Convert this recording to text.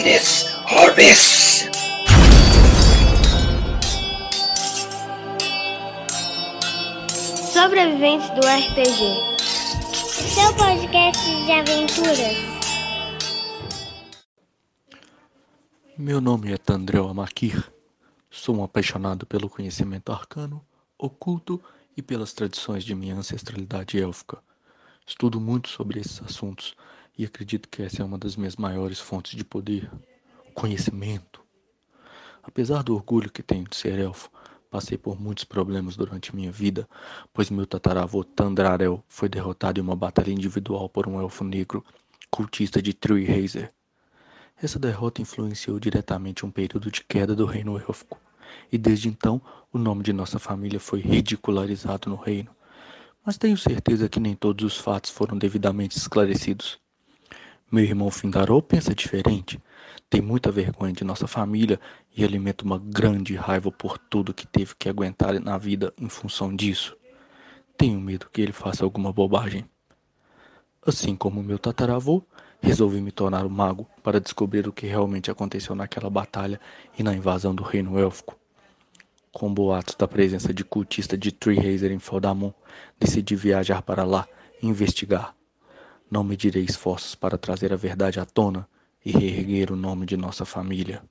vez! Sobreviventes do RPG. Seu podcast de aventuras. Meu nome é Tandrel Amakir. Sou um apaixonado pelo conhecimento arcano, oculto e pelas tradições de minha ancestralidade élfica. Estudo muito sobre esses assuntos e acredito que essa é uma das minhas maiores fontes de poder, o conhecimento. Apesar do orgulho que tenho de ser elfo, passei por muitos problemas durante minha vida, pois meu tataravô Tandrarel foi derrotado em uma batalha individual por um elfo negro, cultista de Treehazer. Essa derrota influenciou diretamente um período de queda do reino élfico, e desde então o nome de nossa família foi ridicularizado no reino. Mas tenho certeza que nem todos os fatos foram devidamente esclarecidos. Meu irmão Findarol pensa diferente. Tem muita vergonha de nossa família e alimenta uma grande raiva por tudo que teve que aguentar na vida em função disso. Tenho medo que ele faça alguma bobagem. Assim como meu tataravô, resolvi me tornar um mago para descobrir o que realmente aconteceu naquela batalha e na invasão do reino élfico. Com boatos da presença de cultista de Treehazer em Feldamon, decidi viajar para lá e investigar. Não medirei esforços para trazer a verdade à tona e reerguer o nome de nossa família.